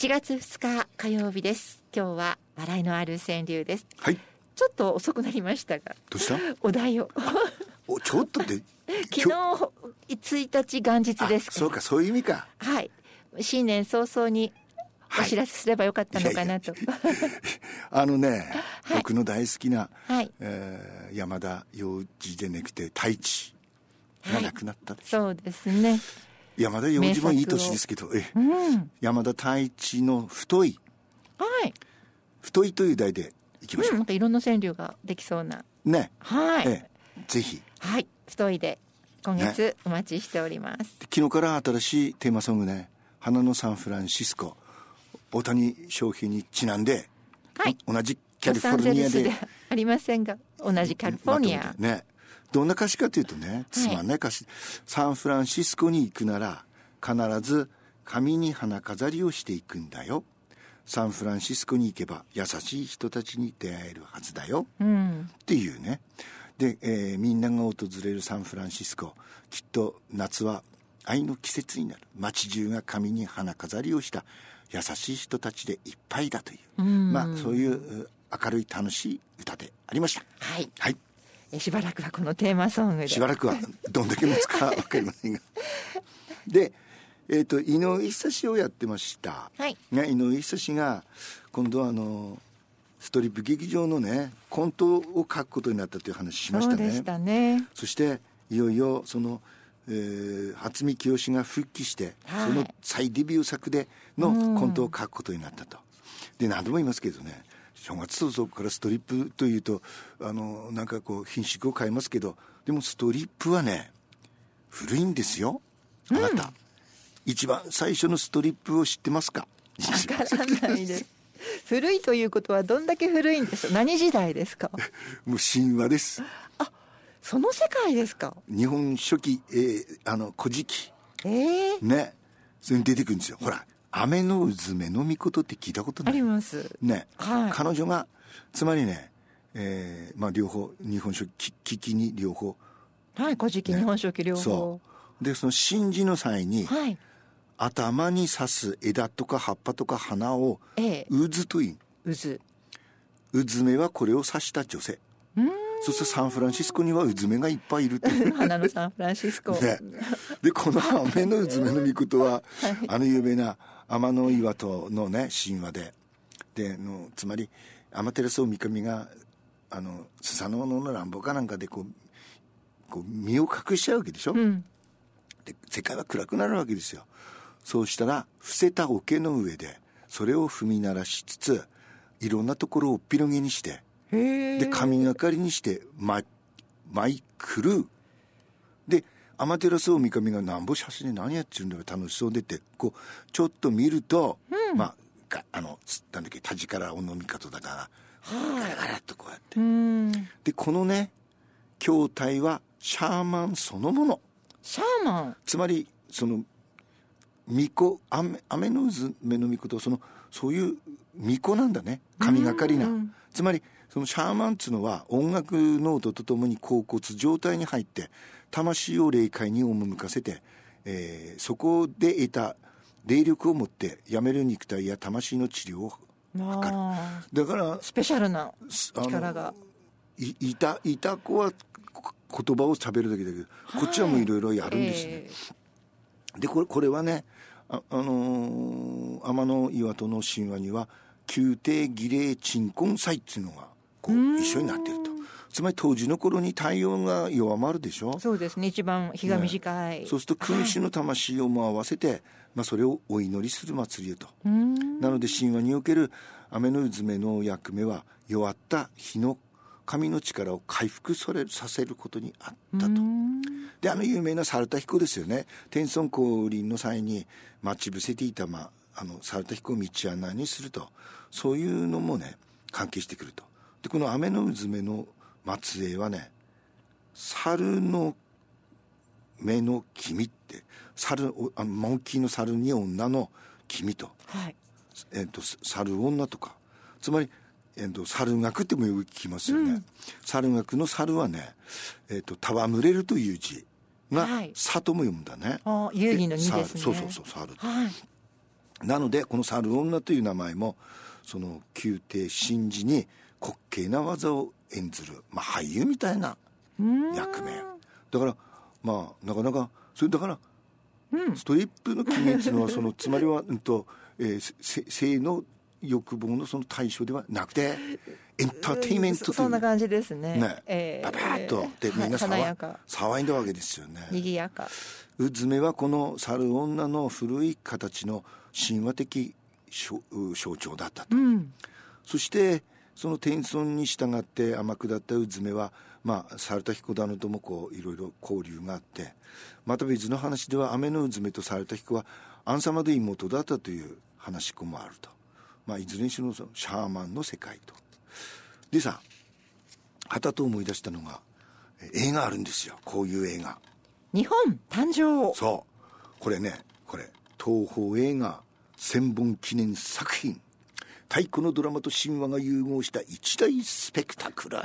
1月2日火曜日です。今日は笑いのある川柳です。はい。ちょっと遅くなりましたがどうした？お題を。おちょっとで 昨日1日元日ですそうかそういう意味か。はい。新年早々にお知らせすればよかったのかなと、あのね、はい。僕の大好きな、はい。えー山田洋次でなくて太一が亡くなったでしょ、そうですね山田洋次もいい年ですけどえうん。山田太一の太い。はい、太いという題でいきましう。ん、ょなんかいろんな川柳ができそうな。う、ね、はい、ええ。ぜひ。はい。太いで今月お待ちしております、昨日から新しいテーマソングね「花のサンフランシスコ」大谷翔平にちなんで、はい。同じキャリフォルニアで。でありませんが同じカリフォルニア。ねどんな歌詞かというとねつまんない歌詞、サンフランシスコに行くなら必ず髪に花飾りをしていくんだよ。サンフランシスコに行けば優しい人たちに出会えるはずだよ。うんっていうね。で、えーみんなが訪れるサンフランシスコ。きっと夏は愛の季節になる。街中が髪に花飾りをした。優しい人たちでいっぱいだという、まあそういうう明るい楽しい歌でありました。はい。はい。えしばらくはこのテーマソングで。しばらくはどんだけ持つか分かりませんが。で、えー、と井上久志をやってました、はい。ね、井上久志が今度はあのストリップ劇場のねコントを書くことになったという話しましたね。そうでしたね。そしていよいよその、えー、初見清が復帰して、はい。その再デビュー作でのコントを書くことになったと。で何度も言いますけどね正月早々からストリップというとあのなんかこう品種を変えますけどでもストリップはね古いんですよ。あなた、一番最初のストリップを知ってますか？わからないです。古いということはどんだけ古いんです？か何時代ですか？もう神話です。その世界ですか？日本初期、えーあの古事記。ええね。それに出てくるんですよ。ほら雨のうずめのみことって聞いたことありないます。ね、はい。彼女がつまりね、えーまあ、両方日本書紀危機に両方。はい古事記日本書紀両方。そう。でその神事の際に、はい。頭に刺す枝とか葉っぱとか花をええ。渦という渦。うずめはこれを指した女性。そしてサンフランシスコにはうずめがいっぱいいるっていう。花のサンフランシスコ、ね、でこの雨のうずめの御事は、あの有名な天の岩戸のね神話で。でのつまり天照大神があのスサノオノの乱暴かなんかでこうこう身を隠しちゃうわけでしょ、うん。で世界は暗くなるわけですよ。そうしたら伏せた桶の上でそれを踏み鳴らしつついろんなところを広げにしてで神がかりにして舞舞い来るで天照大神がなんぼ写真で何やっちゅうんだよ楽しそうでってこうちょっと見ると、まあがあのなんだっけ田力おのみ方だからガラガラっとこうやって。うん。でこのね筐体はシャーマンそのもの。シャーマン？つまりその巫女雨雨の渦目の巫女とそのそういう巫女なんだね。神がかりな。つまりそのシャーマンっつうのは音楽ノートとともに恍惚状態に入って魂を霊界に赴かせて、えーそこで得た霊力を持ってやめる肉体や魂の治療をあだからースペシャルなあ力が。いいたいた子はこ言葉を喋るだけだけど、こっちはもういろいろやるんですね、えでこれこれはねあ、あのー天の岩戸の神話には宮廷儀礼鎮魂祭っていうのがこう一緒になってると。つまり当時の頃に太陽が弱まるでしょ。ーそうですね。一番日が短い、そうすると君主の魂をも合わせて、まあ、それをお祈りする祭りよと。うん。なので神話における雨のうずめの役目は弱った日の神の力を回復されさせることにあったと。であの有名な猿田彦ですよね。天孫降臨の際に待ち伏せていた、まあ、あの猿田彦を道案内にすると。そういうのもね関係してくるとでこの雨のうずめの末裔はね猿の目の君って猿おあのモンキーの猿に女の君と,、はい。えっと猿女とか。つまり、えっと猿学ってもよく聞きますよね、猿学の猿はね、えっと戯れるという字がはい「さ」とも読むんだね、あー有義の二ですね。猿そうそうそう猿はい。なのでこの猿女という名前もその宮廷神事に滑稽な技を演ずる、まあ、俳優みたいな役名だからまあなかなかそれだから、うん、ストリップの決めっていうのはそのつまりは、うんとえー、性の欲望のその対象ではなくてエンターテインメントという。そんな感じですね。ね、えー、ババッとでみんな騒騒いだわけですよね。賑やか。うずめはこの猿女の古い形の神話的象徴だったと、うん、そしてその天孫に従って天下ったうずめはまあ猿田彦殿ともこういろいろ交流があってまた別の話では雨のうずめと猿田彦はアンサマで妹だったという話もあると、まあ、いずれにしろそのシャーマンの世界と。でさはたと思い出したのが映画あるんですよ。こういう映画。日本誕生。そう。これねこれ東宝映画千本記念作品。太古のドラマと神話が融合した一大スペクタクル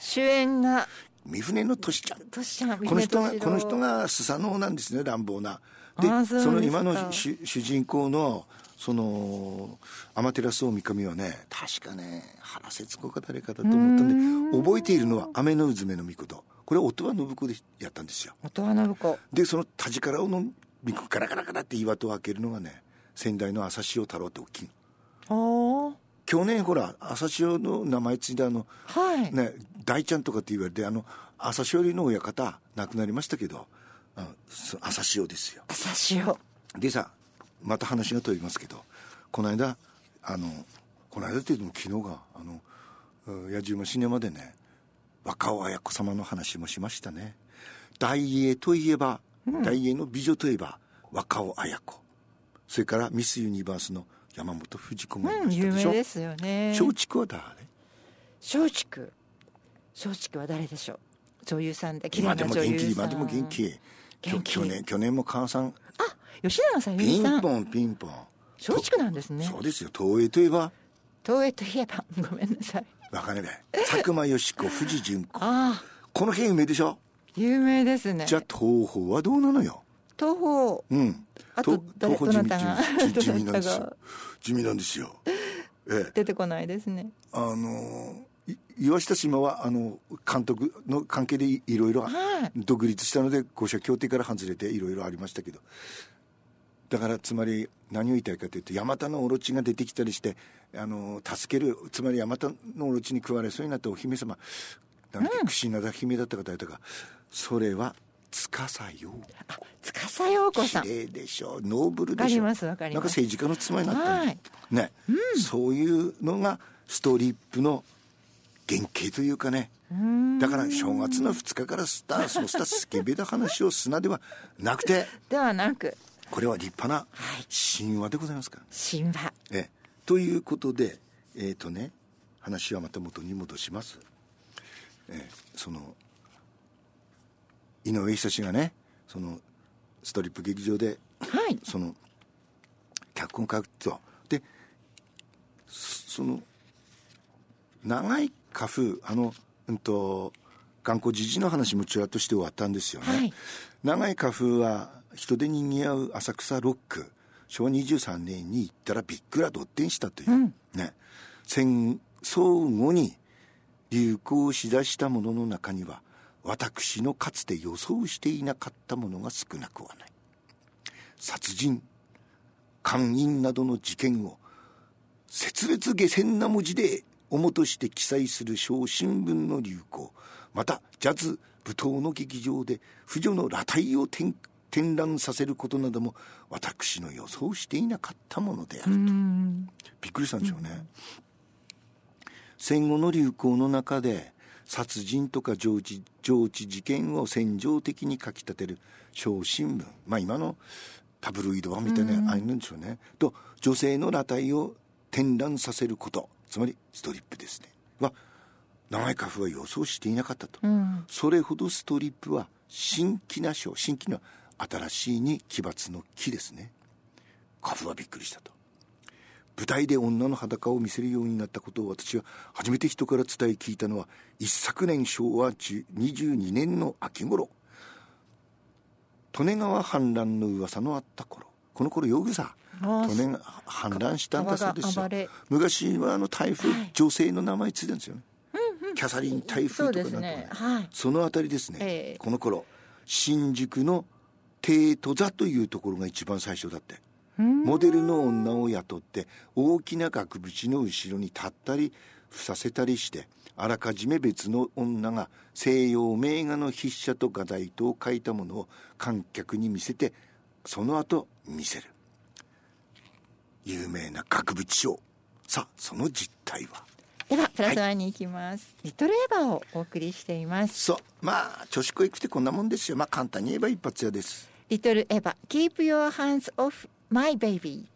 主演が三船のとしちゃん。ちゃんこの人がこの人がスサノオなんですね乱暴な。でその今の主人公のその天照大神はね確かね原節子か誰かだと思ったんで覚えているのは雨のうずめの御事。これ音羽信子でやったんですよ。音羽信子。でその田力をの御子カラカラカラって岩戸を開けるのがね先代の朝潮太郎って大きいの。去年ほら朝潮の名前ついたあの、はい、ね大ちゃんとかって言われてあの朝潮の親方亡くなりましたけど朝潮ですよ。朝潮。でさまた話が飛びますけどこの間あのこの間っていうのも昨日があの野獣馬シネマでね若尾綾子様の話もしましたね。大英といえば、うん、大英の美女といえば若尾綾子それからミス・ユニバースの山本藤子もいましたでしょ、うん、有名ですよね。松竹は誰？松竹。松竹は誰でしょう？女優さんで綺麗な女優さん。今でも元気。今去年去年も母さん。あ吉永さんピンポンピンポン。松竹なんですね。そうですよ。東映といえば。東映といえばごめんなさい。わかんない佐久間よし子藤純子。ああこの辺有名でしょ？有名ですね。じゃあ東宝はどうなのよ？東宝。うん。あと東宝地味地味なんですよ。地味なんですよ、ええ、出てこないですね。あの岩下島はあの監督の関係でいろいろ独立したので五社協定から外れていろいろありましたけど。だからつまり何を言いたいかというとヤマタのオロチが出てきたりしてあの助けるつまりヤマタのオロチに食われそうになったお姫様。なんだっけ櫛灘姫だったか誰だか。それは司陽子司陽子さん。綺麗でしょノーブルでしょわかりますわかります。なんか政治家の妻になった、ね、ね、うん、そういうのがストリップの原型というかね。だから正月の2日からスター そうしたスケベな話をすなではなくてではなく。これは立派な神話でございますか、神話。えということでえっ、ー、とね話はまた元に戻します、えー、その井上久志がねそのストリップ劇場で、はい、その脚本書くと。でその長い花風あのうんと頑固じじの話もちらっとして終わったんですよね、はい、長い花風は人でにぎわう浅草ロック昭和23年に行ったらびっくらどってんしたという、うん、ね。戦争後に流行しだしたものの中には私のかつて予想していなかったものが少なくはない。殺人姦淫などの事件を切烈下船な文字で主として記載する小新聞の流行。またジャズ舞踏の劇場で婦女の裸体を展覧させることなども私の予想していなかったものであると。びっくりしたんでしょうね、戦後の流行の中で殺人とか上智上智事件を戦場的に書き立てる小新聞。まあ今のタブロイド版みたいなああいうんでしょうね。と女性の裸体を展覧させること。つまりストリップですね。は長い花粉は予想していなかったと、うん、それほどストリップは新規な章新規の新しいに奇抜の木ですね。花粉はびっくりしたと舞台で女の裸を見せるようになったことを私は初めて人から伝え聞いたのは一昨年昭和22年の秋頃。利根川氾濫の噂のあった頃。この頃ヨグサあ去年氾濫したんだそうですよ。昔はあの台風、女性の名前ついてるんですよね、キャサリン台風とかなんとかね。はい。そのあたりですね、ええ。この頃新宿の帝都座というところが一番最初だってモデルの女を雇って大きな額縁の後ろに立ったり伏させたりしてあらかじめ別の女が西洋名画の筆者と画題とを書いたものを観客に見せてその後見せる。有名な額縁ショーさあその実態は。ではプラスワンに行きます、リトルエヴァをお送りしています。そう。まあ女子校行くってこんなもんですよ。まあ簡単に言えば一発屋です。リトルエヴァ Keep your hands off my baby